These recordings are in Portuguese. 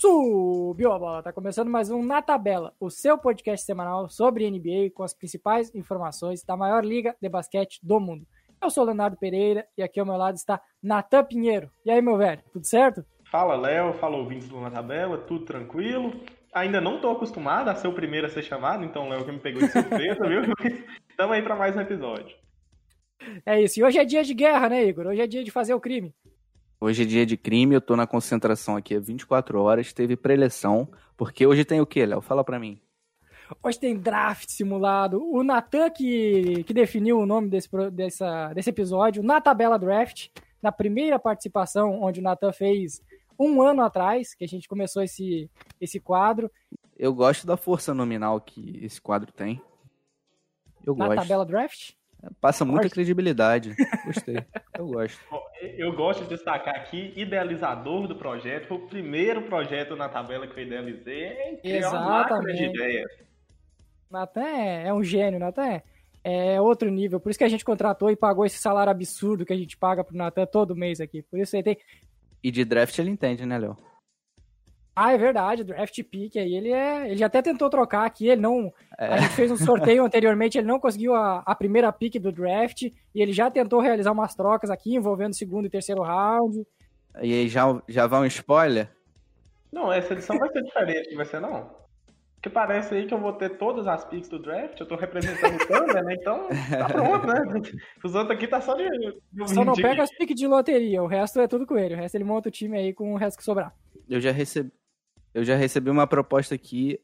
Subiu a bola, tá começando mais um Na Tabela, o seu podcast semanal sobre NBA com as principais informações da maior liga de basquete do mundo. Eu sou o Leonardo Pereira e aqui ao meu lado está Natan Pinheiro. E aí, meu velho, tudo certo? Fala, Léo, fala ouvintes do Na Tabela, tudo tranquilo? Ainda não tô acostumado a ser o primeiro a ser chamado, então Léo que me pegou de surpresa, viu? Tamo aí para mais um episódio. É isso, e hoje é dia de guerra, né, Igor? Hoje é dia de fazer o crime. Hoje é dia de crime, eu tô na concentração aqui há 24 horas, teve preleção, porque hoje tem o quê, Léo? Fala pra mim. Hoje tem draft simulado. O Natan que, que definiu o nome desse, dessa, desse episódio, na tabela draft, na primeira participação, onde o Natan fez um ano atrás, que a gente começou esse, esse quadro. Eu gosto da força nominal que esse quadro tem. Eu na gosto. tabela draft? Passa muita credibilidade. Gostei. Eu gosto. Eu gosto de destacar aqui, idealizador do projeto. Foi o primeiro projeto na tabela que eu idealizei. Exatamente. É de Natan é, é um gênio, Natan é, é outro nível. Por isso que a gente contratou e pagou esse salário absurdo que a gente paga pro Natan todo mês aqui. Por isso ele tem. E de draft ele entende, né, Léo? Ah, é verdade, draft pick aí, ele é. Ele até tentou trocar aqui, ele não. É. A gente fez um sorteio anteriormente, ele não conseguiu a, a primeira pick do draft, e ele já tentou realizar umas trocas aqui, envolvendo segundo e terceiro round. E aí já, já vai um spoiler? Não, essa edição vai ser diferente, vai ser não. Porque parece aí que eu vou ter todas as picks do draft, eu tô representando o Thunder, né? Então tá pronto, né? Os outros aqui tá só de. de só não pega as picks de loteria, o resto é tudo com ele. O resto ele monta o time aí com o resto que sobrar. Eu já recebi. Eu já recebi uma proposta aqui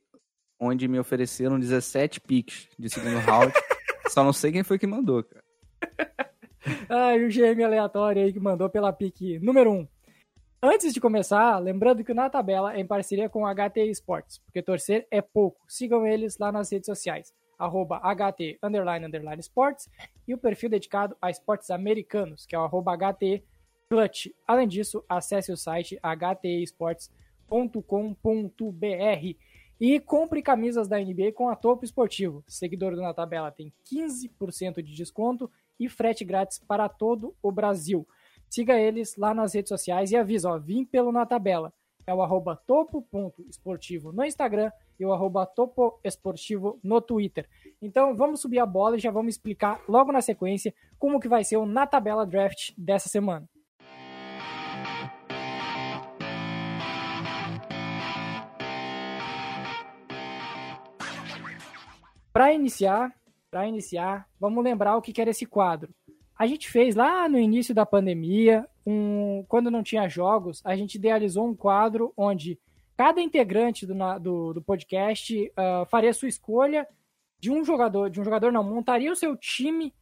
onde me ofereceram 17 picks de segundo round. Só não sei quem foi que mandou, cara. Ai, o GM aleatório aí que mandou pela pique número 1. Antes de começar, lembrando que na tabela é em parceria com HT Esportes, porque torcer é pouco. Sigam eles lá nas redes sociais, arroba HT underline, underline Sports, e o perfil dedicado a esportes americanos, que é o arroba HT Clutch. Além disso, acesse o site htesports.com topo.com.br e compre camisas da NBA com a Topo Esportivo. Seguidor do Na Tabela tem 15% de desconto e frete grátis para todo o Brasil. Siga eles lá nas redes sociais e avisa, ó, vim pelo Na Tabela. É o arroba topo.esportivo no Instagram e o arroba topoesportivo no Twitter. Então vamos subir a bola e já vamos explicar logo na sequência como que vai ser o Na Tabela Draft dessa semana. Para iniciar, para iniciar, vamos lembrar o que era esse quadro. A gente fez lá no início da pandemia, um, quando não tinha jogos, a gente idealizou um quadro onde cada integrante do, do, do podcast uh, faria sua escolha de um jogador, de um jogador não, montaria o seu time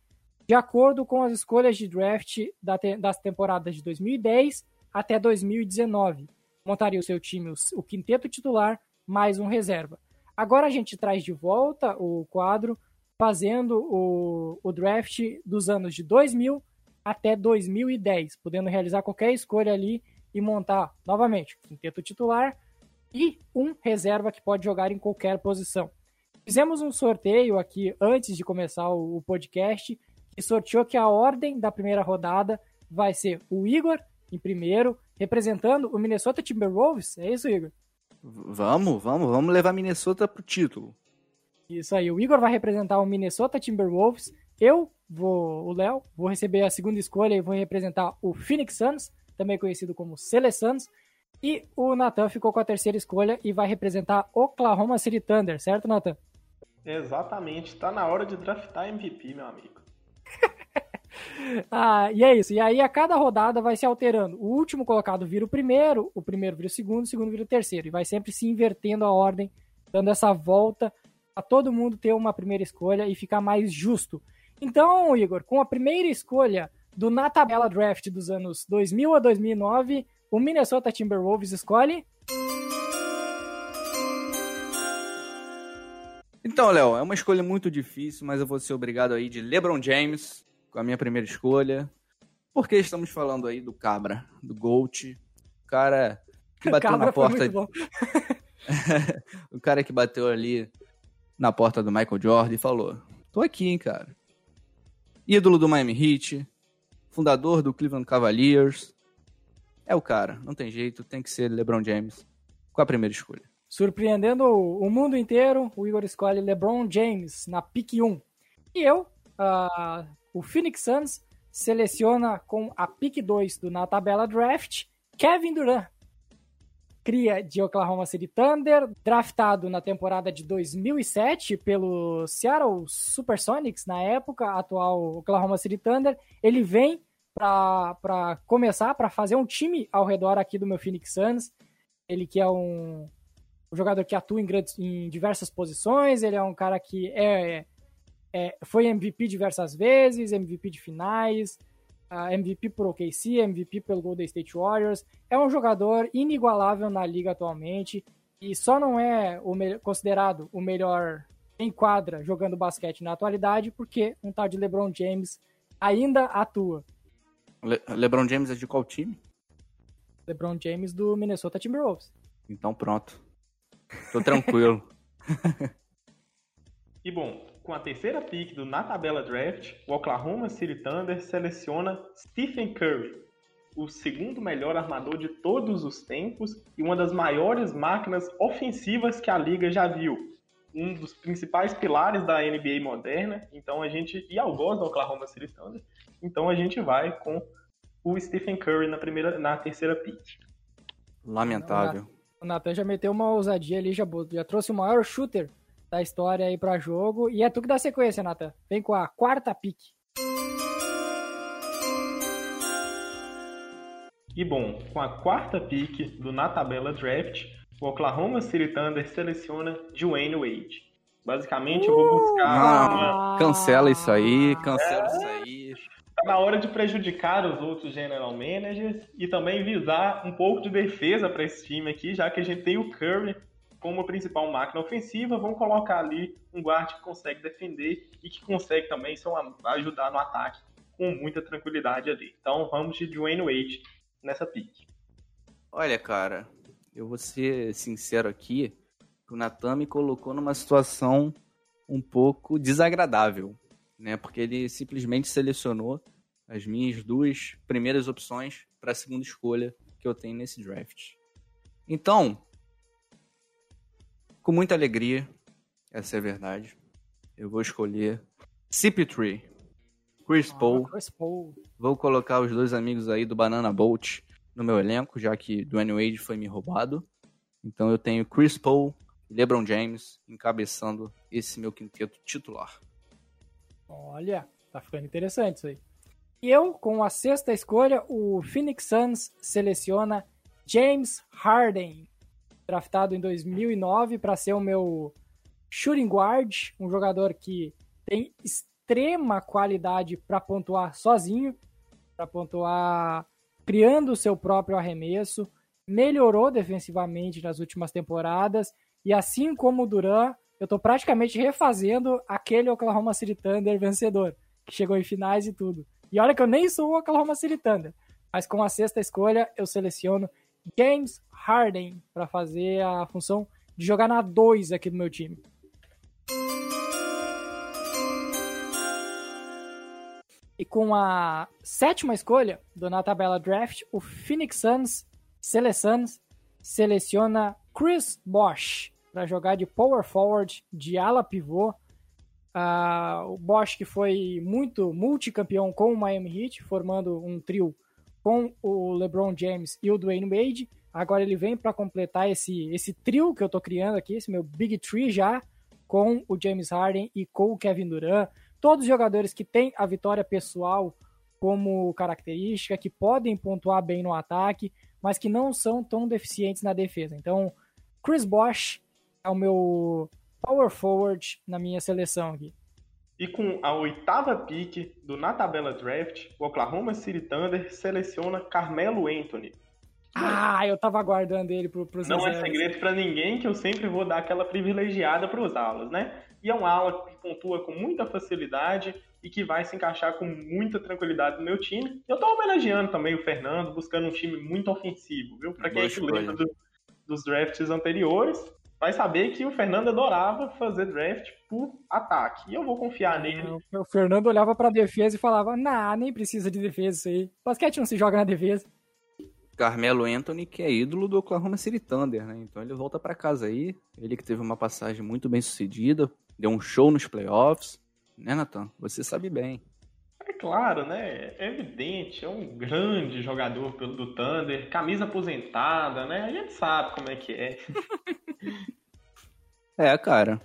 de acordo com as escolhas de draft da te, das temporadas de 2010 até 2019. Montaria o seu time, o, o quinteto titular, mais um reserva. Agora a gente traz de volta o quadro fazendo o, o draft dos anos de 2000 até 2010, podendo realizar qualquer escolha ali e montar novamente quinteto titular e um reserva que pode jogar em qualquer posição. Fizemos um sorteio aqui antes de começar o, o podcast e sorteou que a ordem da primeira rodada vai ser o Igor em primeiro, representando o Minnesota Timberwolves. É isso, Igor? Vamos, vamos, vamos levar Minnesota pro título. Isso aí, o Igor vai representar o Minnesota Timberwolves. Eu vou, o Léo, vou receber a segunda escolha e vou representar o Phoenix Suns, também conhecido como Cele Suns. E o Nathan ficou com a terceira escolha e vai representar Oklahoma City Thunder, certo, Nathan? Exatamente, tá na hora de draftar MVP, meu amigo. ah, e é isso. E aí a cada rodada vai se alterando. O último colocado vira o primeiro, o primeiro vira o segundo, o segundo vira o terceiro. E vai sempre se invertendo a ordem, dando essa volta a todo mundo ter uma primeira escolha e ficar mais justo. Então, Igor, com a primeira escolha do na tabela draft dos anos 2000 a 2009, o Minnesota Timberwolves escolhe Então, Léo, é uma escolha muito difícil, mas eu vou ser obrigado aí de LeBron James, a minha primeira escolha. Porque estamos falando aí do Cabra, do Gold, o cara que bateu Cabra na porta. o cara que bateu ali na porta do Michael Jordan e falou: Tô aqui, hein, cara. Ídolo do Miami Heat, fundador do Cleveland Cavaliers. É o cara, não tem jeito, tem que ser LeBron James. com a primeira escolha. Surpreendendo o mundo inteiro, o Igor escolhe LeBron James na pick 1. E eu, uh, o Phoenix Suns, seleciona com a pick 2 do na tabela draft Kevin Durant, cria de Oklahoma City Thunder, draftado na temporada de 2007 pelo Seattle Supersonics, na época, atual Oklahoma City Thunder. Ele vem para começar, para fazer um time ao redor aqui do meu Phoenix Suns. Ele que é um, um jogador que atua em, grandes, em diversas posições, ele é um cara que é, é, foi MVP diversas vezes, MVP de finais, uh, MVP por OKC, MVP pelo Golden State Warriors. É um jogador inigualável na liga atualmente e só não é o considerado o melhor em quadra jogando basquete na atualidade porque um tal de LeBron James ainda atua. Le LeBron James é de qual time? LeBron James do Minnesota Timberwolves. Então pronto. Tô tranquilo. e bom, com a terceira pick do na tabela draft, o Oklahoma City Thunder seleciona Stephen Curry, o segundo melhor armador de todos os tempos e uma das maiores máquinas ofensivas que a liga já viu. Um dos principais pilares da NBA moderna. Então a gente e ao gosto do Oklahoma City Thunder. Então a gente vai com o Stephen Curry na primeira, na terceira pick. Lamentável. O Nathan já meteu uma ousadia ali, já, já trouxe o maior shooter da história aí para jogo. E é tu que dá sequência, Nathan. Vem com a quarta pick. E bom, com a quarta pick do na tabela draft, o Oklahoma City Thunder seleciona Dwayne Wade. Basicamente, eu vou buscar. uma... Cancela isso aí, cancela é... isso aí. Tá na hora de prejudicar os outros general managers e também visar um pouco de defesa para esse time aqui, já que a gente tem o Curry como principal máquina ofensiva, vão colocar ali um guarda que consegue defender e que consegue também ajudar no ataque com muita tranquilidade ali. Então vamos de Dwayne Wade nessa pick. Olha, cara, eu vou ser sincero aqui, o Natan me colocou numa situação um pouco desagradável, né? Porque ele simplesmente selecionou as minhas duas primeiras opções para a segunda escolha que eu tenho nesse draft. Então, com muita alegria, essa é a verdade. Eu vou escolher CP3, Chris, ah, Paul. Chris Paul. Vou colocar os dois amigos aí do Banana Bolt no meu elenco, já que Dwayne Wade foi me roubado. Então eu tenho Chris Paul e LeBron James encabeçando esse meu quinteto titular. Olha, tá ficando interessante isso aí. E eu, com a sexta escolha, o Phoenix Suns seleciona James Harden draftado em 2009 para ser o meu shooting guard, um jogador que tem extrema qualidade para pontuar sozinho, para pontuar criando o seu próprio arremesso, melhorou defensivamente nas últimas temporadas e assim como o Duran, eu estou praticamente refazendo aquele Oklahoma City Thunder vencedor, que chegou em finais e tudo. E olha que eu nem sou o Oklahoma City Thunder, mas com a sexta escolha eu seleciono James Harden para fazer a função de jogar na 2 aqui do meu time. E com a sétima escolha do na tabela draft, o Phoenix Suns, Sele Suns seleciona Chris Bosh para jogar de power forward, de ala pivô. Uh, o Bosch que foi muito multicampeão com o Miami Heat, formando um trio com o LeBron James e o Dwayne Wade. Agora ele vem para completar esse, esse trio que eu estou criando aqui, esse meu Big Tree já, com o James Harden e com o Kevin Durant. Todos os jogadores que têm a vitória pessoal como característica, que podem pontuar bem no ataque, mas que não são tão deficientes na defesa. Então, Chris Bosh é o meu power forward na minha seleção aqui. E com a oitava pick do na tabela draft, o Oklahoma City Thunder seleciona Carmelo Anthony. Ah, eu tava aguardando ele pro, pros Não é segredo para ninguém que eu sempre vou dar aquela privilegiada pros alas, né? E é um ala que pontua com muita facilidade e que vai se encaixar com muita tranquilidade no meu time. Eu tô homenageando também o Fernando, buscando um time muito ofensivo, viu? Pra quem é que lembra do, dos drafts anteriores, vai saber que o Fernando adorava fazer draft por ataque. E eu vou confiar nele. O Fernando olhava pra defesa e falava: Nah, nem precisa de defesa isso aí. Basquete não se joga na defesa. Carmelo Anthony, que é ídolo do Oklahoma City Thunder, né? Então ele volta para casa aí. Ele que teve uma passagem muito bem sucedida, deu um show nos playoffs. Né, Nathan? Você sabe bem. É claro, né? É evidente, é um grande jogador do Thunder, camisa aposentada, né? A gente sabe como é que é. é, cara.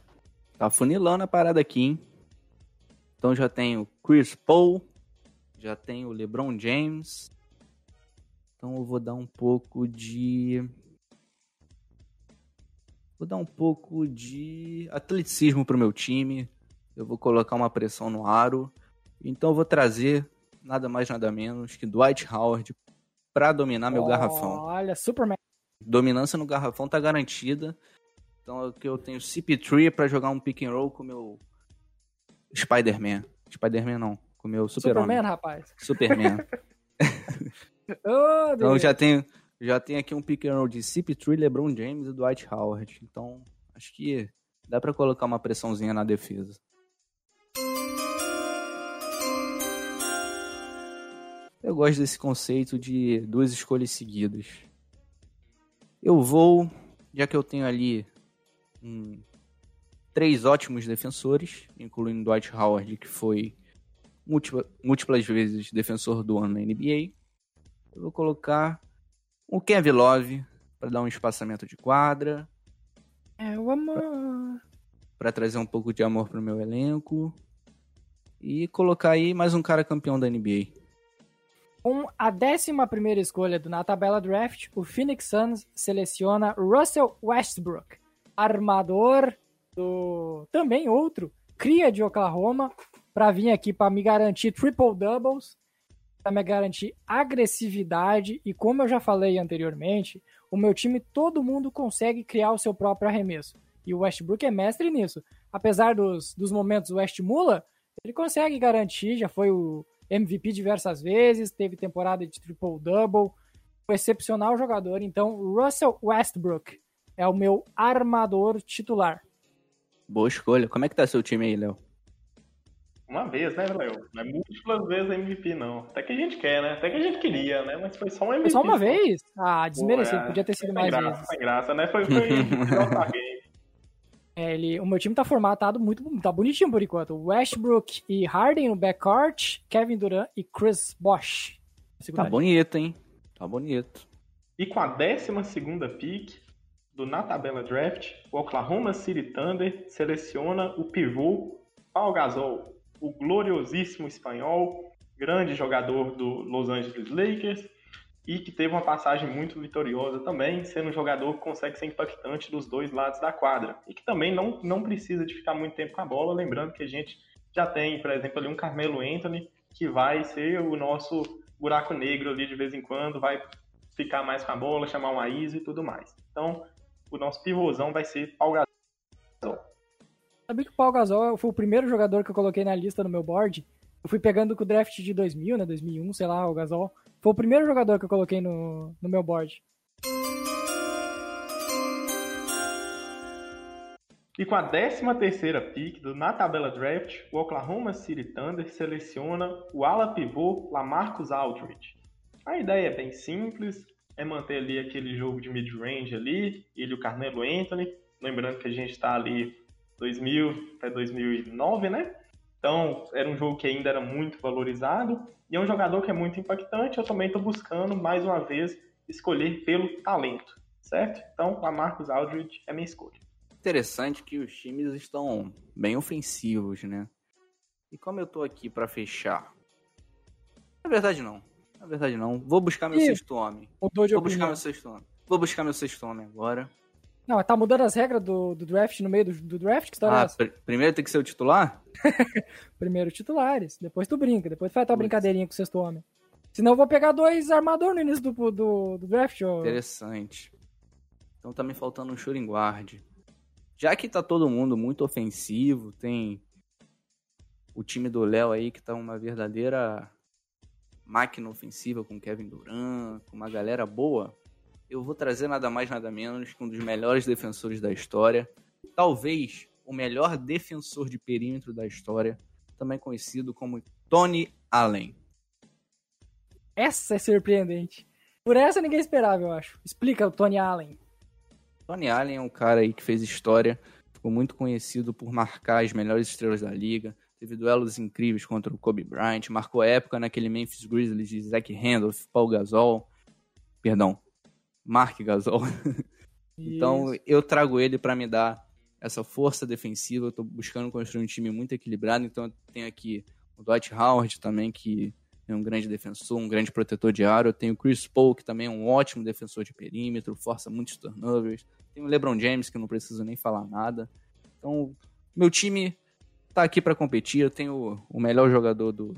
Tá funilando a parada aqui, hein? Então já tem o Chris Paul, já tem o LeBron James. Então eu vou dar um pouco de vou dar um pouco de atleticismo pro meu time. Eu vou colocar uma pressão no aro. Então eu vou trazer nada mais nada menos que Dwight Howard para dominar meu oh, garrafão. Olha, Superman. Dominância no garrafão tá garantida. Então aqui eu tenho CP3 para jogar um pick and roll com o meu Spider-Man. Spider-Man não, com o meu Super-Homem. Superman, rapaz. Superman. oh, então já tenho, já tenho aqui um pick and roll de CP3, LeBron James e Dwight Howard. Então acho que dá para colocar uma pressãozinha na defesa. Eu gosto desse conceito de duas escolhas seguidas. Eu vou, já que eu tenho ali um, três ótimos defensores, incluindo Dwight Howard, que foi múltipla, múltiplas vezes defensor do ano na NBA. Eu vou colocar o Kevin Love para dar um espaçamento de quadra. É o amor. Para trazer um pouco de amor pro meu elenco. E colocar aí mais um cara campeão da NBA. Com a 11 escolha do, na tabela draft, o Phoenix Suns seleciona Russell Westbrook, armador do também outro cria de Oklahoma, para vir aqui para me garantir triple doubles, para me garantir agressividade e como eu já falei anteriormente, o meu time todo mundo consegue criar o seu próprio arremesso. E o Westbrook é mestre nisso. Apesar dos, dos momentos West Mula, ele consegue garantir, já foi o MVP diversas vezes, teve temporada de triple-double, um excepcional jogador. Então, Russell Westbrook é o meu armador titular. Boa escolha. Como é que tá seu time aí, Léo? Uma vez, né, Léo? Não é múltiplas vezes MVP, não. Até que a gente quer, né? Até que a gente queria, né? Mas foi só um MVP. Foi só uma vez? Ah, desmerecido. Podia ter sido mais graça, vezes. Sem graça, né? Foi, foi É, ele, o meu time tá formatado muito, tá bonitinho por enquanto. Westbrook e Harden no backcourt, Kevin Durant e Chris Bosh. Tá bonito, hein? Tá bonito. E com a 12 segunda pick do na tabela draft, o Oklahoma City Thunder seleciona o pivô Paul Gasol, o gloriosíssimo espanhol, grande jogador do Los Angeles Lakers, e que teve uma passagem muito vitoriosa também, sendo um jogador que consegue ser impactante dos dois lados da quadra. E que também não, não precisa de ficar muito tempo com a bola, lembrando que a gente já tem, por exemplo, ali um Carmelo Anthony, que vai ser o nosso buraco negro ali de vez em quando, vai ficar mais com a bola, chamar um ISO e tudo mais. Então, o nosso pivôzão vai ser Paul Gasol. Sabia que o Paul Gasol foi o primeiro jogador que eu coloquei na lista no meu board? Eu fui pegando com o draft de 2000, né, 2001, sei lá, o Gasol. Foi o primeiro jogador que eu coloquei no, no meu board. E com a 13 terceira pick do, na tabela draft, o Oklahoma City Thunder seleciona o ala pivô Lamarcus Aldridge. A ideia é bem simples, é manter ali aquele jogo de mid-range ali, ele e o Carmelo Anthony, lembrando que a gente está ali 2000 até 2009, né? Então, era um jogo que ainda era muito valorizado e é um jogador que é muito impactante. Eu também estou buscando, mais uma vez, escolher pelo talento, certo? Então, a Marcos Aldridge é minha escolha. Interessante que os times estão bem ofensivos, né? E como eu estou aqui para fechar? Na verdade, não. Na verdade, não. Vou buscar meu sexto homem. Vou buscar meu sexto homem. Vou buscar meu sexto homem agora. Não, tá mudando as regras do, do draft no meio do, do draft? Que história ah, é essa? Pr primeiro tem que ser o titular? primeiro titulares, depois tu brinca, depois tu faz tua brincadeirinha com o sexto homem. Senão eu vou pegar dois armador no início do, do, do draft. Ó. Interessante. Então tá me faltando um shooting guard. Já que tá todo mundo muito ofensivo, tem o time do Léo aí que tá uma verdadeira máquina ofensiva com Kevin Durant, com uma galera boa eu vou trazer nada mais nada menos que um dos melhores defensores da história, talvez o melhor defensor de perímetro da história, também conhecido como Tony Allen. Essa é surpreendente. Por essa ninguém esperava, eu acho. Explica o Tony Allen. Tony Allen é um cara aí que fez história, ficou muito conhecido por marcar as melhores estrelas da liga, teve duelos incríveis contra o Kobe Bryant, marcou época naquele Memphis Grizzlies de Zach Randolph, Paul Gasol, perdão, Mark Gasol. então eu trago ele para me dar essa força defensiva. Eu tô buscando construir um time muito equilibrado, então eu tenho aqui o Dwight Howard também, que é um grande defensor, um grande protetor de aro. Eu tenho o Chris Paul, que também é um ótimo defensor de perímetro, força muitos turnovers. Tem o LeBron James, que não preciso nem falar nada. Então, meu time tá aqui para competir. Eu tenho o melhor jogador do,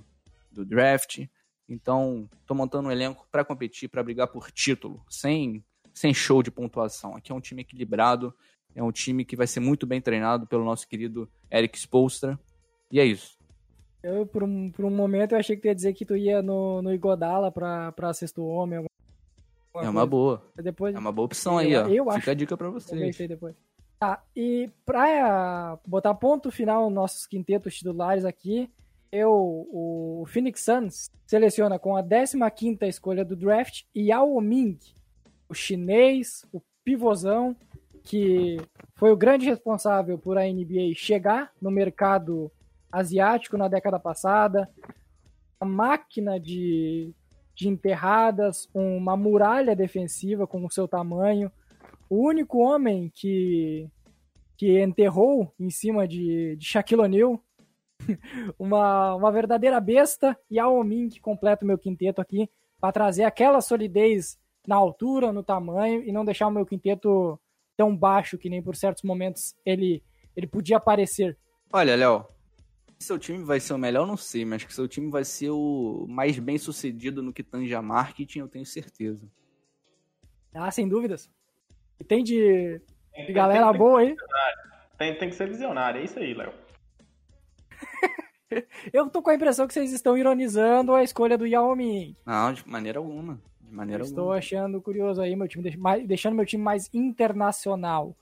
do draft. Então, tô montando um elenco para competir, para brigar por título, sem, sem show de pontuação. Aqui é um time equilibrado, é um time que vai ser muito bem treinado pelo nosso querido Eric Spolstra. E é isso. Eu, por um, por um momento, eu achei que tu ia dizer que tu ia no, no Igodala pra, pra sexto homem. É uma boa. Depois, é uma boa opção aí, ó. Eu Fica acho. a dica pra vocês. depois. Tá, e pra botar ponto final nos nossos quintetos titulares aqui, eu, o Phoenix Suns seleciona com a 15 escolha do draft Yao Ming, o chinês, o pivôzão, que foi o grande responsável por a NBA chegar no mercado asiático na década passada, a máquina de, de enterradas, uma muralha defensiva com o seu tamanho, o único homem que, que enterrou em cima de, de Shaquille O'Neal, uma, uma verdadeira besta, e a Omin que completa o meu quinteto aqui para trazer aquela solidez na altura, no tamanho e não deixar o meu quinteto tão baixo que nem por certos momentos ele, ele podia parecer. Olha, Léo, seu time vai ser o melhor, não sei, mas que seu time vai ser o mais bem sucedido no que tange a marketing, eu tenho certeza. Ah, sem dúvidas. E tem de, tem, de galera tem, tem, boa aí. Tem, tem que ser visionário, é isso aí, Léo. eu tô com a impressão que vocês estão ironizando a escolha do Yao Ming. Não, de maneira alguma. De maneira alguma. Estou achando curioso aí, meu time, deixando meu time mais internacional.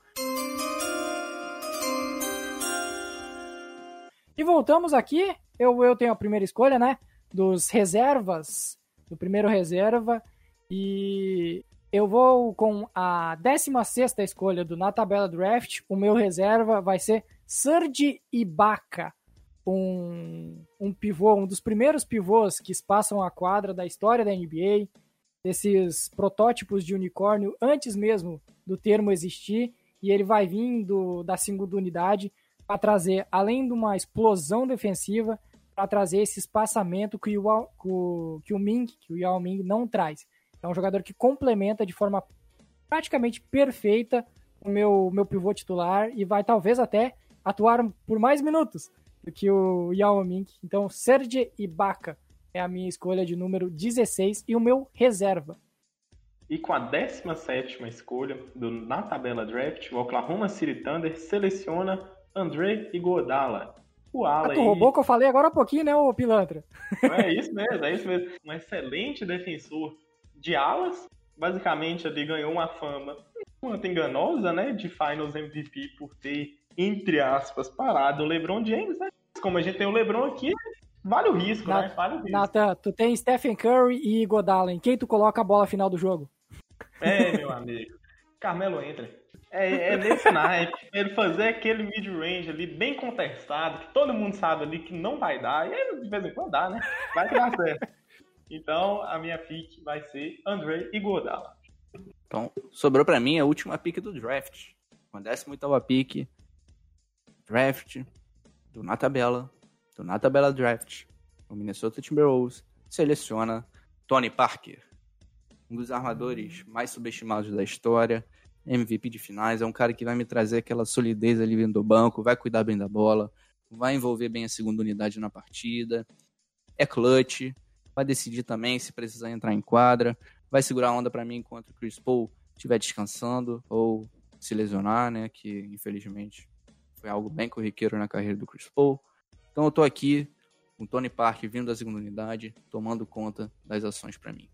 E voltamos aqui. Eu, eu tenho a primeira escolha, né? Dos reservas. Do primeiro reserva. E eu vou com a 16 escolha do na tabela draft. O meu reserva vai ser Serge Ibaka. Um, um pivô, um dos primeiros pivôs que espaçam a quadra da história da NBA. Esses protótipos de unicórnio antes mesmo do termo existir. E ele vai vindo da segunda unidade para trazer, além de uma explosão defensiva, para trazer esse espaçamento que o, que o Ming, que o Yao Ming não traz. É um jogador que complementa de forma praticamente perfeita o meu, meu pivô titular e vai talvez até atuar por mais minutos do que o Yao Ming. Então, Serge Ibaka é a minha escolha de número 16 e o meu reserva. E com a 17 escolha do, na tabela draft, o Oklahoma City Thunder seleciona André Iguodala. O ala ah, tu roubou o que eu falei agora há pouquinho, né, ô pilantra? É isso mesmo, é isso mesmo. Um excelente defensor de alas. Basicamente, ele ganhou uma fama quanto enganosa, né, de Finals MVP por ter, entre aspas, parado o LeBron James, né? Como a gente tem o LeBron aqui, vale o risco, né? Vale o risco. Nathan, tu tem Stephen Curry e Iguodala. Em quem tu coloca a bola final do jogo? É, meu amigo. Carmelo entra. É, é nesse naipe. Ele fazer aquele mid-range ali bem contestado, que todo mundo sabe ali que não vai dar. E aí, de vez em quando dá, né? Vai dar certo. Então, a minha pick vai ser André Iguodala. Então, sobrou para mim a última pick do draft. Com a 18 pick. Draft do Na Tabela. Do Na Tabela Draft. O Minnesota Timberwolves seleciona Tony Parker. Um dos armadores mais subestimados da história MVP de finais, é um cara que vai me trazer aquela solidez ali vindo do banco, vai cuidar bem da bola, vai envolver bem a segunda unidade na partida, é clutch, vai decidir também se precisar entrar em quadra, vai segurar a onda para mim enquanto o Chris Paul estiver descansando ou se lesionar, né, que infelizmente foi algo bem corriqueiro na carreira do Chris Paul. Então eu tô aqui com o Tony Park vindo da segunda unidade, tomando conta das ações para mim.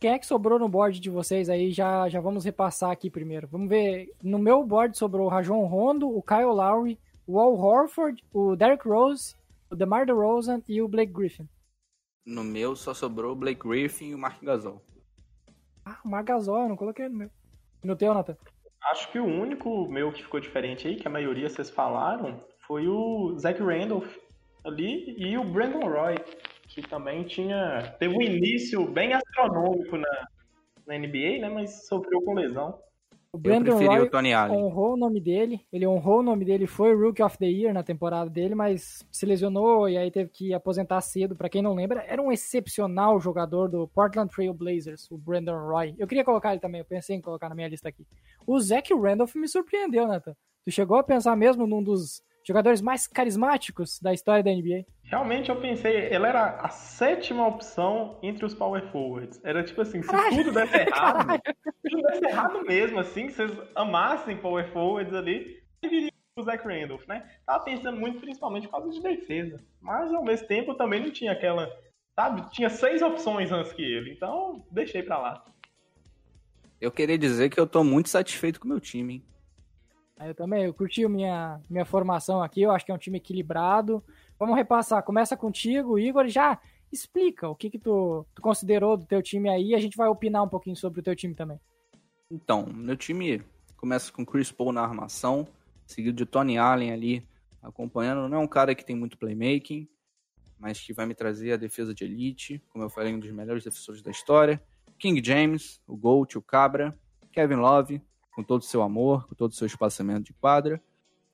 Quem é que sobrou no board de vocês aí? Já, já vamos repassar aqui primeiro. Vamos ver. No meu board sobrou o Rajon Rondo, o Kyle Lowry, o Al Horford, o Derrick Rose, o DeMar DeRozan e o Blake Griffin. No meu só sobrou o Blake Griffin e o Mark Gasol. Ah, o Mark Gasol, eu não coloquei no meu. No teu, Nathan? Acho que o único meu que ficou diferente aí, que a maioria vocês falaram, foi o Zach Randolph ali e o Brandon Roy, que também tinha. teve um início bem astronômico na, na NBA, né? Mas sofreu com lesão. O Brandon Roy o honrou o nome dele, ele honrou o nome dele, foi Rookie of the Year na temporada dele, mas se lesionou e aí teve que aposentar cedo. Para quem não lembra, era um excepcional jogador do Portland Trail Blazers, o Brandon Roy. Eu queria colocar ele também, eu pensei em colocar na minha lista aqui. O Zach Randolph me surpreendeu, Nathan. Tu chegou a pensar mesmo num dos jogadores mais carismáticos da história da NBA? Realmente eu pensei, ele era a sétima opção entre os power forwards. Era tipo assim, se Caralho. tudo desse errado, se tudo desse errado mesmo, assim, que vocês amassem power forwards ali, viria o Zach Randolph, né? Tava pensando muito principalmente por causa de defesa. Mas ao mesmo tempo eu também não tinha aquela. Sabe? Tinha seis opções antes que ele, então deixei pra lá. Eu queria dizer que eu tô muito satisfeito com o meu time, hein? Eu também, eu curti minha, minha formação aqui, eu acho que é um time equilibrado. Vamos repassar. Começa contigo, Igor, já explica o que, que tu, tu considerou do teu time aí a gente vai opinar um pouquinho sobre o teu time também. Então, meu time começa com Chris Paul na armação, seguido de Tony Allen ali acompanhando. Não é um cara que tem muito playmaking, mas que vai me trazer a defesa de elite, como eu falei, um dos melhores defensores da história. King James, o Gold, o Cabra, Kevin Love, com todo o seu amor, com todo o seu espaçamento de quadra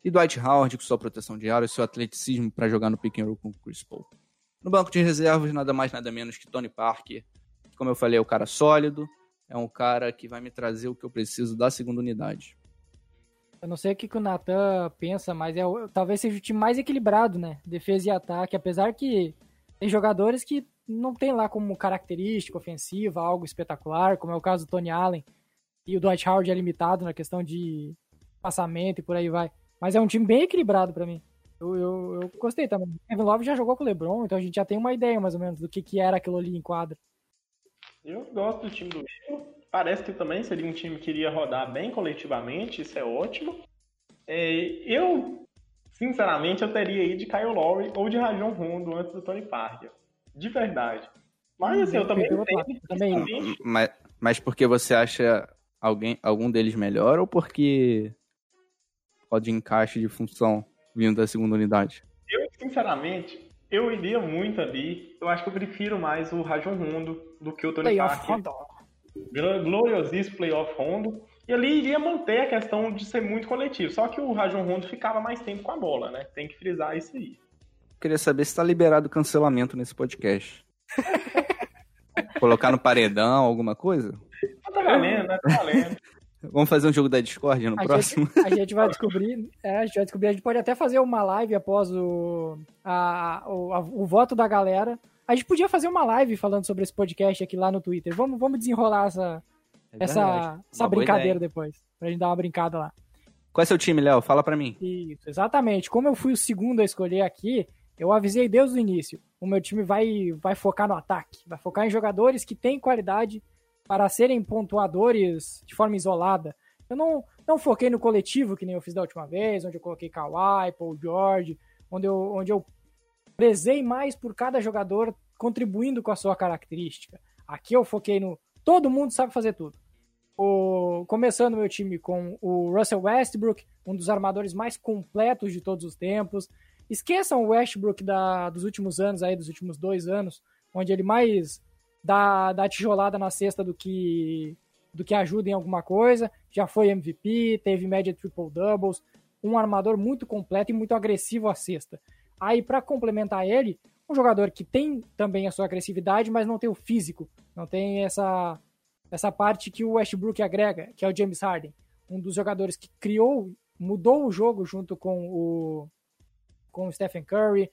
e Dwight Howard com sua proteção de aro e seu atleticismo para jogar no pick and roll com o Chris Paul. No banco de reservas, nada mais nada menos que Tony Parker. Como eu falei, é um cara sólido, é um cara que vai me trazer o que eu preciso da segunda unidade. Eu não sei o que, que o Natan pensa, mas é talvez seja o time mais equilibrado, né? Defesa e ataque, apesar que tem jogadores que não tem lá como característica ofensiva algo espetacular, como é o caso do Tony Allen. E o Dwight Howard é limitado na questão de passamento e por aí vai. Mas é um time bem equilibrado para mim. Eu, eu, eu, gostei também. O Kevin Love já jogou com o LeBron, então a gente já tem uma ideia mais ou menos do que, que era aquilo ali em quadra. Eu gosto do time do Rio. Parece que também seria um time que iria rodar bem coletivamente, isso é ótimo. É, eu, sinceramente, eu teria aí de Kyle Lowry ou de Rajon Rondo antes do Tony Parker. De verdade. Mas assim, eu também entendo. Também. Mas, mas porque você acha alguém, algum deles melhor ou porque de encaixe de função vindo da segunda unidade? Eu, sinceramente, eu iria muito ali. Eu acho que eu prefiro mais o Rajon Rondo do que o Tony Playoff Parker. Gloriosíssimo Playoff Rondo. E ali iria manter a questão de ser muito coletivo. Só que o Rajon Rondo ficava mais tempo com a bola, né? Tem que frisar isso aí. Queria saber se tá liberado cancelamento nesse podcast. Colocar no paredão, alguma coisa? Tá valendo, né? Tá valendo. Vamos fazer um jogo da Discord no a próximo? Gente, a gente vai descobrir, é, a gente vai descobrir, a gente pode até fazer uma live após o, a, o, a, o voto da galera. A gente podia fazer uma live falando sobre esse podcast aqui lá no Twitter. Vamos, vamos desenrolar essa, é essa, essa brincadeira depois, pra gente dar uma brincada lá. Qual é seu time, Léo? Fala pra mim. Isso, exatamente. Como eu fui o segundo a escolher aqui, eu avisei desde o início. O meu time vai, vai focar no ataque, vai focar em jogadores que têm qualidade para serem pontuadores de forma isolada. Eu não, não foquei no coletivo, que nem eu fiz da última vez, onde eu coloquei Kawhi, Paul George, onde eu, onde eu prezei mais por cada jogador contribuindo com a sua característica. Aqui eu foquei no todo mundo sabe fazer tudo. O, começando meu time com o Russell Westbrook, um dos armadores mais completos de todos os tempos. Esqueçam o Westbrook da, dos últimos anos, aí, dos últimos dois anos, onde ele mais dá, dá tijolada na cesta do que do que ajuda em alguma coisa. Já foi MVP, teve média triple doubles, um armador muito completo e muito agressivo à cesta. Aí para complementar ele, um jogador que tem também a sua agressividade, mas não tem o físico, não tem essa essa parte que o Westbrook agrega, que é o James Harden, um dos jogadores que criou, mudou o jogo junto com o com o Stephen Curry,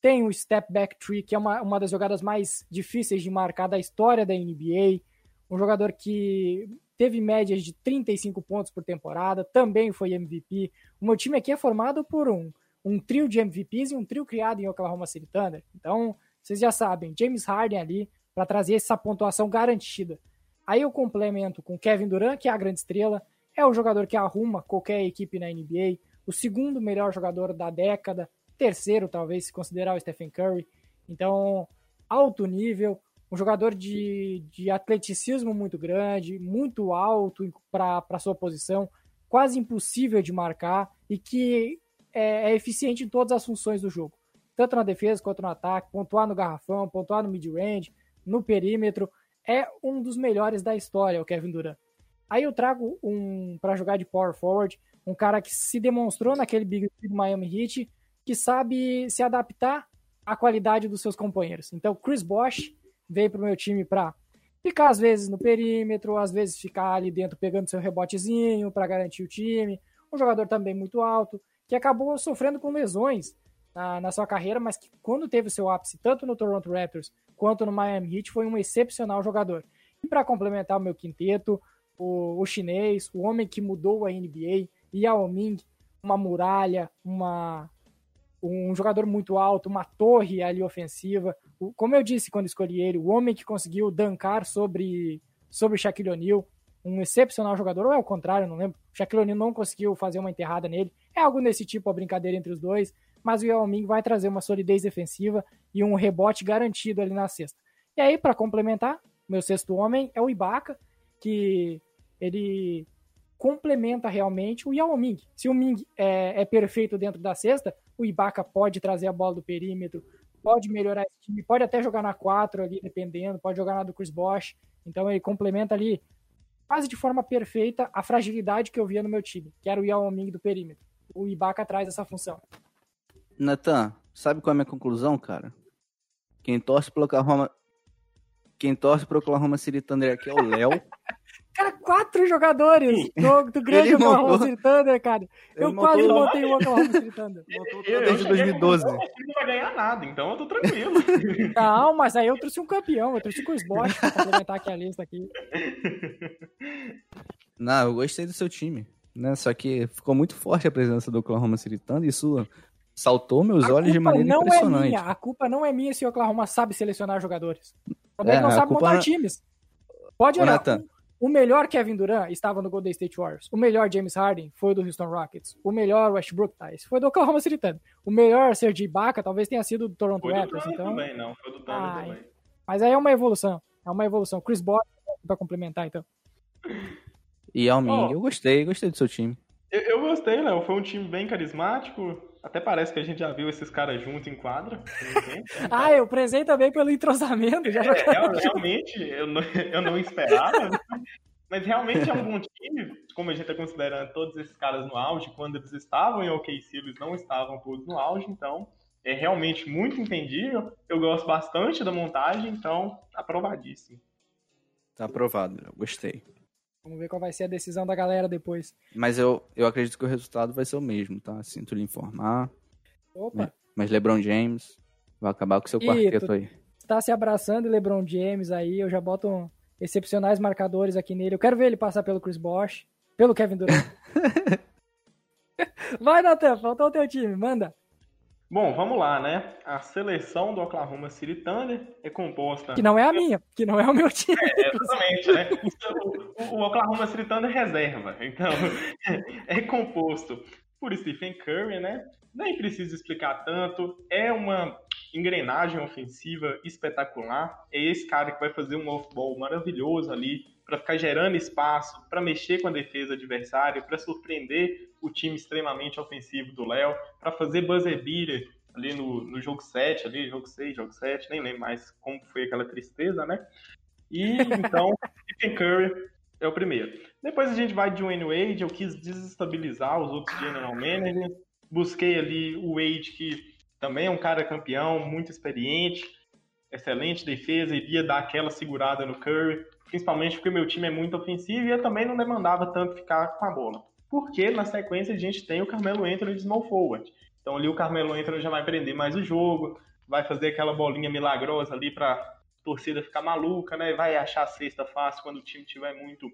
tem o Step Back Tree, que é uma, uma das jogadas mais difíceis de marcar da história da NBA. Um jogador que teve médias de 35 pontos por temporada, também foi MVP. O meu time aqui é formado por um, um trio de MVPs e um trio criado em Oklahoma City Thunder. Então, vocês já sabem, James Harden ali para trazer essa pontuação garantida. Aí eu complemento com Kevin Durant, que é a grande estrela, é o jogador que arruma qualquer equipe na NBA, o segundo melhor jogador da década, terceiro, talvez, se considerar o Stephen Curry. Então, alto nível, um jogador de, de atleticismo muito grande, muito alto para sua posição, quase impossível de marcar e que é, é, eficiente em todas as funções do jogo, tanto na defesa quanto no ataque, pontuar no garrafão, pontuar no mid-range, no perímetro, é um dos melhores da história, o Kevin Durant. Aí eu trago um para jogar de power forward, um cara que se demonstrou naquele Big do Miami Heat, que sabe se adaptar à qualidade dos seus companheiros. Então, Chris Bosh veio para o meu time para ficar às vezes no perímetro, às vezes ficar ali dentro pegando seu rebotezinho para garantir o time. Um jogador também muito alto, que acabou sofrendo com lesões na, na, sua carreira, mas que quando teve o seu ápice, tanto no Toronto Raptors quanto no Miami Heat, foi um excepcional jogador. E para complementar o meu quinteto, o, o, chinês, o homem que mudou a NBA, Yao Ming, uma muralha, uma, um jogador muito alto, uma torre ali ofensiva. O, como eu disse quando escolhi ele, o homem que conseguiu dancar sobre, sobre Shaquille O'Neal, um excepcional jogador, ou é o contrário, não lembro. Shaquille O'Neal não conseguiu fazer uma enterrada nele. É algo nesse tipo, a brincadeira entre os dois, mas o Yao Ming vai trazer uma solidez defensiva e um rebote garantido ali na cesta. E aí, para complementar, meu sexto homem é o Ibaka, que ele complementa realmente o Yao Ming. Se o Ming é, é perfeito dentro da cesta, o Ibaka pode trazer a bola do perímetro, pode melhorar esse time, pode até jogar na 4 ali, dependendo, pode jogar na do Chris Bosh. Então ele complementa ali quase de forma perfeita a fragilidade que eu via no meu time, que era o Yao Ming do perímetro. O Ibaka traz essa função. Natan, sabe qual é a minha conclusão, cara? Quem torce pelo Oklahoma, quem torce pro Oklahoma City Thunder aqui é o Léo. Cara, quatro jogadores do, do grande Oklahoma City Thunder, cara. Eu quase montei o Oklahoma City Thunder. Montou desde 2012. não vai ganhar nada, então eu tô tranquilo. Não, mas aí eu trouxe um campeão, eu trouxe o Chris Bosh pra complementar aqui a lista aqui. Não, eu gostei do seu time. Né? Só que ficou muito forte a presença do Oklahoma City Thunder. Isso saltou meus a olhos de maneira não impressionante. É minha. A culpa não é minha se o Oklahoma sabe selecionar jogadores. Também é, não sabe montar não... times. Pode olhar. O melhor Kevin Durant estava no Golden State Warriors. O melhor James Harden foi do Houston Rockets. O melhor Westbrook Tais foi do Oklahoma City Thunder. O melhor Sergi Ibaka talvez tenha sido do Toronto foi Raptors. Do então... também, não. Foi do Thunder também. Mas aí é uma evolução. É uma evolução. Chris Bosh para complementar, então. E Yao Ming, oh, eu gostei, gostei do seu time. Eu, eu gostei, Léo. Foi um time bem carismático. Até parece que a gente já viu esses caras juntos em quadra. ah, eu prezei também pelo entrosamento. Já é, realmente, eu não, eu não esperava. mas realmente é um bom time, como a gente está considerando todos esses caras no auge. Quando eles estavam em OKC, eles não estavam todos no auge. Então, é realmente muito entendível. Eu gosto bastante da montagem, então, aprovadíssimo. Tá aprovado, eu gostei. Vamos ver qual vai ser a decisão da galera depois. Mas eu, eu acredito que o resultado vai ser o mesmo, tá? Sinto lhe informar. Opa! Mas LeBron James vai acabar com seu quarteto aí. Tá se abraçando LeBron James aí, eu já boto um excepcionais marcadores aqui nele. Eu quero ver ele passar pelo Chris Bosh, pelo Kevin Durant. vai, Natan, faltou o teu time, manda. Bom, vamos lá, né? A seleção do Oklahoma City Thunder é composta. Que não é a minha, que não é o meu time. É, exatamente, né? O, o Oklahoma City Thunder é reserva. Então, é composto por Stephen Curry, né? Nem preciso explicar tanto. É uma engrenagem ofensiva espetacular. É esse cara que vai fazer um off-ball maravilhoso ali para ficar gerando espaço, para mexer com a defesa adversária, para surpreender o time extremamente ofensivo do Léo, para fazer buzzer beater ali no, no jogo 7, ali, jogo 6, jogo 7, nem lembro mais como foi aquela tristeza, né? E então, Stephen Curry é o primeiro. Depois a gente vai de Wayne Wade, eu quis desestabilizar os outros general managers, busquei ali o Wade, que também é um cara campeão, muito experiente, excelente defesa, iria dar aquela segurada no Curry, principalmente porque meu time é muito ofensivo e eu também não demandava tanto ficar com a bola. Porque na sequência a gente tem o Carmelo Anthony de small forward. Então ali o Carmelo Anthony já vai prender mais o jogo, vai fazer aquela bolinha milagrosa ali para torcida ficar maluca, né? Vai achar a cesta fácil quando o time estiver muito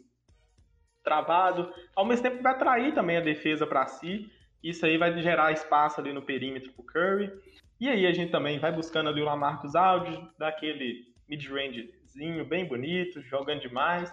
travado. Ao mesmo tempo vai atrair também a defesa para si. Isso aí vai gerar espaço ali no perímetro pro Curry. E aí a gente também vai buscando ali o Lamarcus Aldridge, daquele mid-range bem bonito, jogando demais.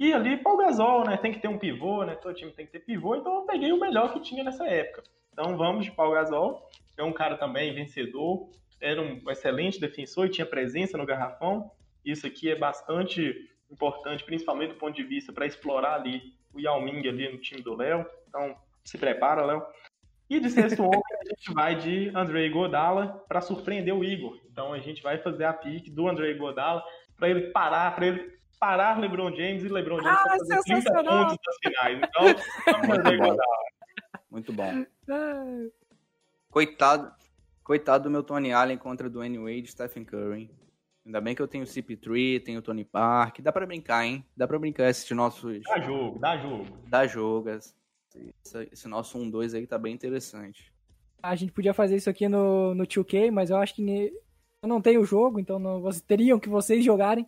E ali Paul Gasol, né? Tem que ter um pivô, né? Todo time tem que ter pivô, então eu peguei o melhor que tinha nessa época. Então vamos de Paul Gasol, é um cara também vencedor, era um excelente defensor e tinha presença no garrafão. Isso aqui é bastante importante, principalmente do ponto de vista para explorar ali o Yao Ming ali no time do Léo. Então, se prepara, Léo. E de sexto homem, a gente vai de Andrei Godala para surpreender o Igor. Então, a gente vai fazer a pique do Andrei Godala para ele parar, para ele parar LeBron James e LeBron James ah, fazer 30 pontos nas finais. Então, Godala. Muito bom. Coitado, coitado do meu Tony Allen contra do Dwayne Wade e Stephen Curry. Ainda bem que eu tenho o CP3, tenho o Tony Park. Dá pra brincar, hein? Dá pra brincar esses nossos. Dá jogo, dá jogo. Dá jogo. Esse, esse nosso 1-2 aí tá bem interessante. A gente podia fazer isso aqui no, no 2K, mas eu acho que eu não tenho o jogo, então não, vocês, teriam que vocês jogarem.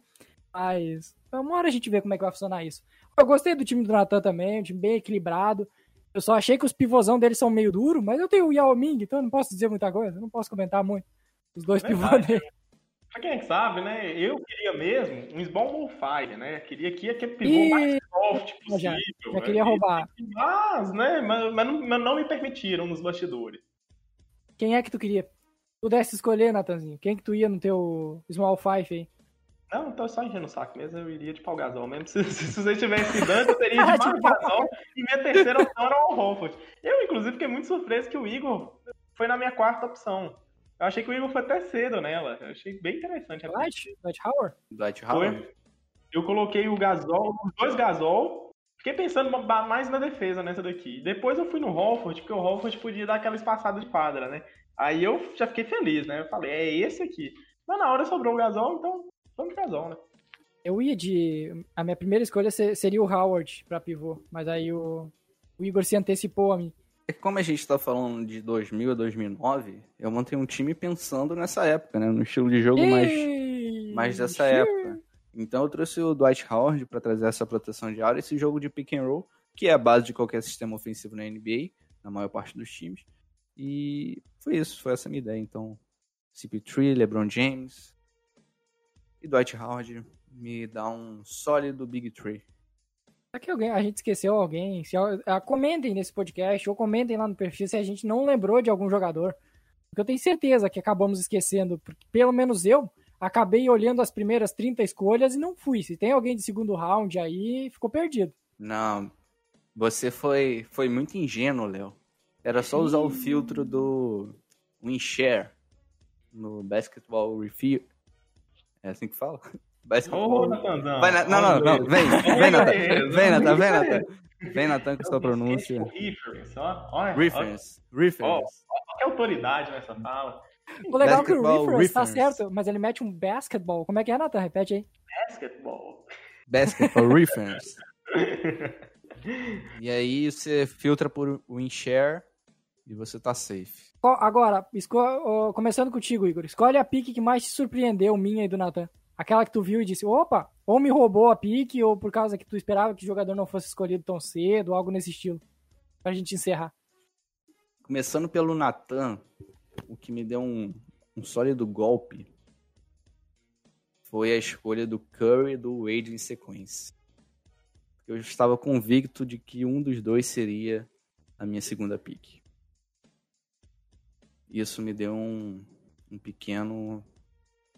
Mas uma hora a gente vê como é que vai funcionar isso. Eu gostei do time do Natan também, um time bem equilibrado. Eu só achei que os pivôzão deles são meio duros, mas eu tenho o Yao Ming, então eu não posso dizer muita coisa, não posso comentar muito. Os dois pivôs dele. Pra quem sabe, né? Eu queria mesmo um Small Fire, né? Queria que aquele pivô e... mais soft possível. Já, já queria né? roubar. Mas, né? Mas, mas, não, mas, não, me permitiram nos bastidores. Quem é que tu queria? Pudesse escolher, Natanzinho. Quem que tu ia no teu Small Five aí? Não, tô só enchendo o saco mesmo, eu iria de pau gasol mesmo. Se, se, se você tivesse dando, eu teria de pau gasol e minha terceira opção era o Horford. Eu, inclusive, fiquei muito surpreso que o Igor foi na minha quarta opção. Eu achei que o Igor foi até cedo nela. Eu achei bem interessante. Dwight? Dwight Howard? Dwight Howard. Foi. Eu coloquei o Gasol, os dois Gasol. Fiquei pensando mais na defesa nessa daqui. Depois eu fui no Holford, porque o Holford podia dar aquela espaçada de quadra, né? Aí eu já fiquei feliz, né? Eu falei, é esse aqui. Mas na hora sobrou o Gasol, então vamos de Gasol, né? Eu ia de. A minha primeira escolha seria o Howard pra pivô, mas aí o, o Igor se antecipou a mim. É como a gente está falando de 2000 a 2009, eu montei um time pensando nessa época, né? No estilo de jogo mais, mais dessa época. Então eu trouxe o Dwight Howard para trazer essa proteção de área, esse jogo de pick and roll, que é a base de qualquer sistema ofensivo na NBA, na maior parte dos times. E foi isso, foi essa minha ideia. Então, CP3, LeBron James e Dwight Howard me dá um sólido Big Tree. Será que alguém, a gente esqueceu alguém? Se, uh, comentem nesse podcast ou comentem lá no perfil se a gente não lembrou de algum jogador. Porque eu tenho certeza que acabamos esquecendo, porque pelo menos eu acabei olhando as primeiras 30 escolhas e não fui. Se tem alguém de segundo round aí, ficou perdido. Não, você foi, foi muito ingênuo, Léo. Era só usar o filtro do WinShare no Basketball Review. É assim que fala? Basketball. Oh, Vai na... Não, não, não. Vem, vem, Natan. Vem, Natan, vem, Natan. Vem, Natan, com sua pronúncia. Reference, ó. Reference. Reference. Que autoridade nessa fala. O legal é que o reference, reference tá certo, mas ele mete um basketball. Como é que é, Natan? Repete aí. Basketball. Basketball reference. e aí você filtra por WinShare e você tá safe. Agora, começando contigo, Igor. Escolhe a pique que mais te surpreendeu, minha e do Natan. Aquela que tu viu e disse, opa, ou me roubou a pique, ou por causa que tu esperava que o jogador não fosse escolhido tão cedo, algo nesse estilo. Pra gente encerrar. Começando pelo Natan, o que me deu um, um sólido golpe foi a escolha do Curry e do Wade em sequência. Eu estava convicto de que um dos dois seria a minha segunda pique. Isso me deu um, um pequeno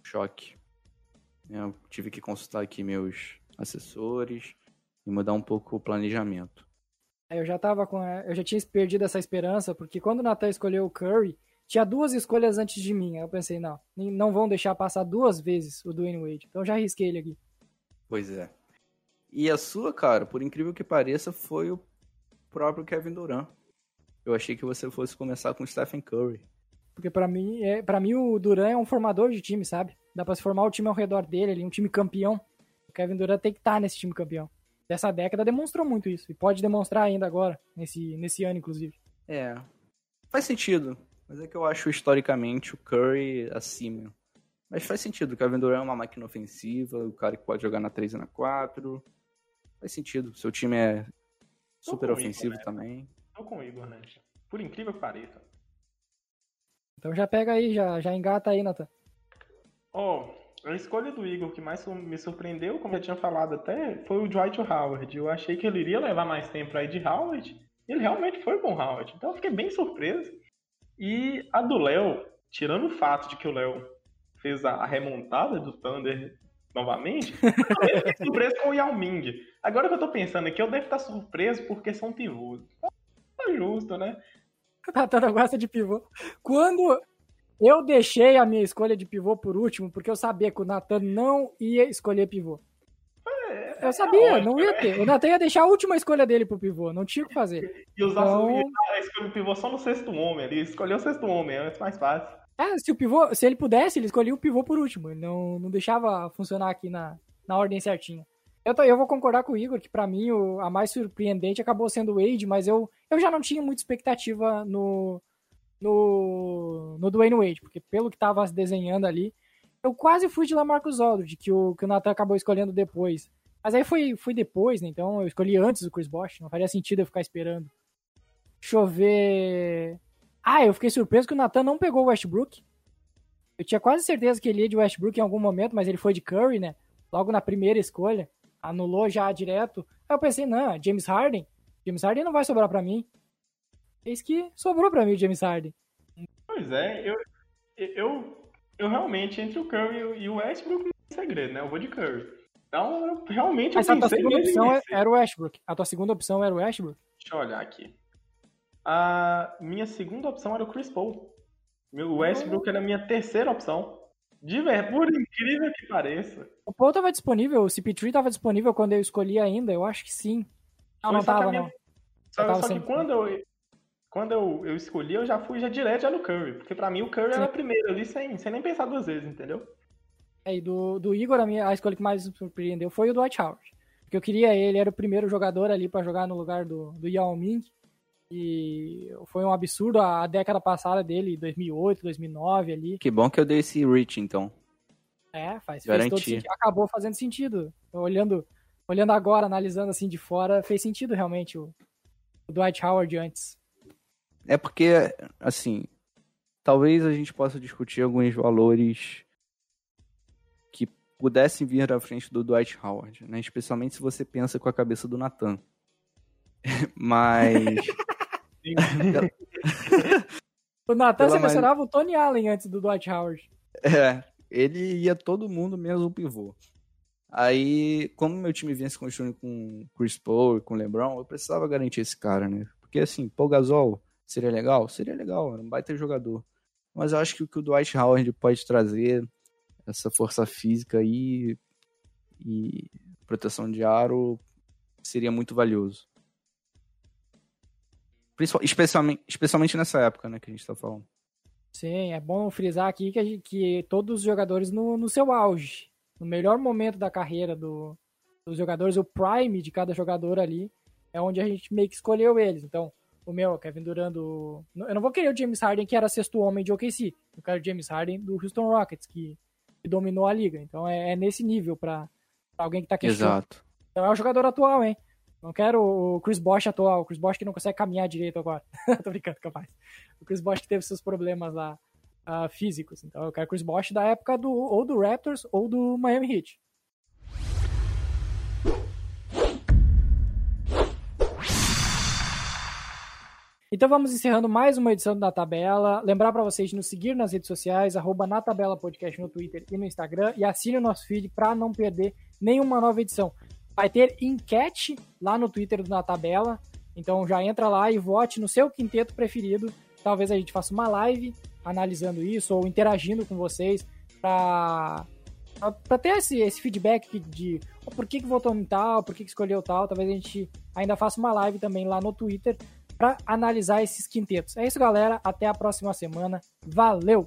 choque. Eu tive que consultar aqui meus assessores e mudar um pouco o planejamento. É, eu já tava com, eu já tinha perdido essa esperança porque quando o Natan escolheu o Curry, tinha duas escolhas antes de mim. Eu pensei, não, não vão deixar passar duas vezes o Dwayne Wade. Então já arrisquei ele aqui. Pois é. E a sua, cara, por incrível que pareça, foi o próprio Kevin Durant. Eu achei que você fosse começar com o Stephen Curry. Porque para mim, é, para mim o Durant é um formador de time, sabe? Dá pra se formar o time ao redor dele, ele, um time campeão. O Kevin Durant tem que estar tá nesse time campeão. Dessa década demonstrou muito isso. E pode demonstrar ainda agora, nesse, nesse ano, inclusive. É. Faz sentido. Mas é que eu acho historicamente o Curry acima. Mas faz sentido. O Kevin Durant é uma máquina ofensiva, o cara que pode jogar na 3 e na 4. Faz sentido. Seu time é super ofensivo Igor, né? também. Tô com o Igor, né? Por incrível que pareça. Então já pega aí, já, já engata aí, Nathan. Ó, oh, a escolha do Igor que mais me surpreendeu, como eu tinha falado até, foi o Dwight Howard. Eu achei que ele iria levar mais tempo aí de Howard. E ele realmente foi com Howard. Então eu fiquei bem surpreso. E a do Léo, tirando o fato de que o Léo fez a remontada do Thunder novamente, eu fiquei surpreso com o Yao Ming. Agora que eu tô pensando aqui, eu devo estar surpreso porque são pivôs. Tá justo, né? O Natan não gosta de pivô. Quando eu deixei a minha escolha de pivô por último, porque eu sabia que o Natan não ia escolher pivô. Eu sabia, não ia ter. O Natan ia deixar a última escolha dele pro pivô, não tinha o que fazer. E usar então... a escolha do pivô só no sexto homem ali. Escolheu o sexto homem, é mais fácil. É, se o pivô, se ele pudesse, ele escolhia o pivô por último. Ele não, não deixava funcionar aqui na, na ordem certinha. Eu, eu vou concordar com o Igor que para mim o, a mais surpreendente acabou sendo o Wade, mas eu, eu já não tinha muita expectativa no, no, no Dwayne Wade, porque pelo que tava desenhando ali, eu quase fui de Lamarcus Aldridge, que o, que o Nathan acabou escolhendo depois. Mas aí foi, foi depois, né? Então eu escolhi antes o Chris Bosh, não faria sentido eu ficar esperando. Deixa eu ver. Ah, eu fiquei surpreso que o Nathan não pegou o Westbrook. Eu tinha quase certeza que ele ia de Westbrook em algum momento, mas ele foi de Curry, né? Logo na primeira escolha. Anulou já direto. Aí eu pensei, não, James Harden. James Harden não vai sobrar para mim. Eis que sobrou para mim o James Harden. Pois é, eu, eu, eu realmente, entre o Curry e o Westbrook, não tem segredo, né? Eu vou de Curry. Então, eu realmente Mas eu a tua segunda opção era o Westbrook. A tua segunda opção era o Westbrook? Deixa eu olhar aqui. A minha segunda opção era o Chris Paul. O Westbrook era a minha terceira opção. De verdade, por incrível que pareça. O Paul estava disponível, o CP3 estava disponível quando eu escolhi ainda, eu acho que sim. Não, não estava minha... não. Só, tava só que quando eu, quando eu, eu escolhi, eu já fui já direto já no Curry. Porque pra mim o Curry sim. era primeiro ali, sem, sem nem pensar duas vezes, entendeu? É, e do, do Igor, a, minha, a escolha que mais me surpreendeu foi o Dwight Howard. Porque eu queria ele, era o primeiro jogador ali para jogar no lugar do, do Yao Ming. E foi um absurdo a década passada dele, 2008, 2009 ali. Que bom que eu dei esse reach, então. É, faz, todo sentido. Acabou fazendo sentido. Olhando, olhando agora, analisando assim de fora, fez sentido realmente o, o Dwight Howard antes. É porque, assim, talvez a gente possa discutir alguns valores que pudessem vir à frente do Dwight Howard, né? Especialmente se você pensa com a cabeça do Nathan. Mas o Natan selecionava o Tony Allen antes do Dwight Howard. É, ele ia todo mundo menos o pivô. Aí, como meu time vinha se construindo com Chris Paul e com LeBron, eu precisava garantir esse cara, né? Porque assim, Paul Gasol seria legal? Seria legal, era um baita jogador. Mas eu acho que o que o Dwight Howard pode trazer, essa força física aí e proteção de aro, seria muito valioso. Especialmente, especialmente nessa época, né, que a gente tá falando. Sim, é bom frisar aqui que, gente, que todos os jogadores no, no seu auge, no melhor momento da carreira do, dos jogadores, o prime de cada jogador ali, é onde a gente meio que escolheu eles. Então, o meu, Kevin Durant, do... eu não vou querer o James Harden, que era sexto homem de OKC. Eu quero o James Harden do Houston Rockets, que, que dominou a liga. Então, é, é nesse nível para alguém que tá questionando. Exato. Então, é o jogador atual, hein? Não quero o Chris Bosh atual, o Chris Bosh que não consegue caminhar direito agora. Tô brincando, capaz. O Chris Bosh que teve seus problemas lá uh, físicos. Então eu quero o Chris Bosh da época do ou do Raptors ou do Miami Heat. Então vamos encerrando mais uma edição da Tabela. Lembrar para vocês de nos seguir nas redes sociais, arroba na Tabela Podcast no Twitter e no Instagram. E assine o nosso feed para não perder nenhuma nova edição. Vai ter enquete lá no Twitter do Na Tabela. Então já entra lá e vote no seu quinteto preferido. Talvez a gente faça uma live analisando isso ou interagindo com vocês para para ter esse, esse feedback de oh, por que, que votou em tal, por que, que escolheu tal. Talvez a gente ainda faça uma live também lá no Twitter para analisar esses quintetos. É isso, galera. Até a próxima semana. Valeu!